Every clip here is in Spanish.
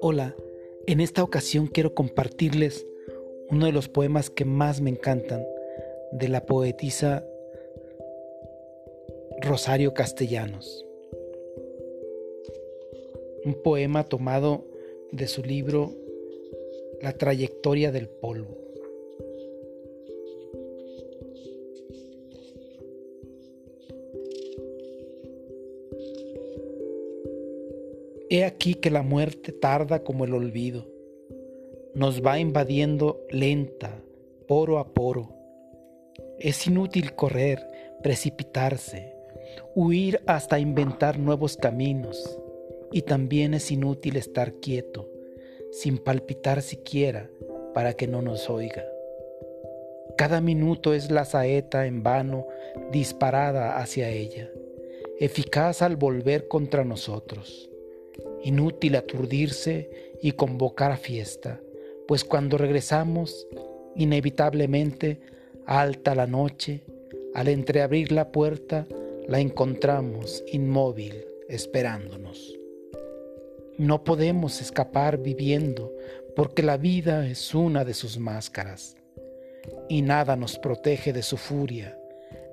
Hola, en esta ocasión quiero compartirles uno de los poemas que más me encantan de la poetisa Rosario Castellanos. Un poema tomado de su libro La trayectoria del polvo. He aquí que la muerte tarda como el olvido, nos va invadiendo lenta, poro a poro. Es inútil correr, precipitarse, huir hasta inventar nuevos caminos, y también es inútil estar quieto, sin palpitar siquiera para que no nos oiga. Cada minuto es la saeta en vano disparada hacia ella, eficaz al volver contra nosotros. Inútil aturdirse y convocar a fiesta, pues cuando regresamos, inevitablemente, alta la noche, al entreabrir la puerta, la encontramos inmóvil, esperándonos. No podemos escapar viviendo, porque la vida es una de sus máscaras, y nada nos protege de su furia,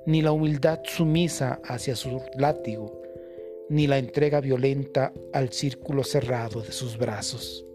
ni la humildad sumisa hacia su látigo, ni la entrega violenta al círculo cerrado de sus brazos.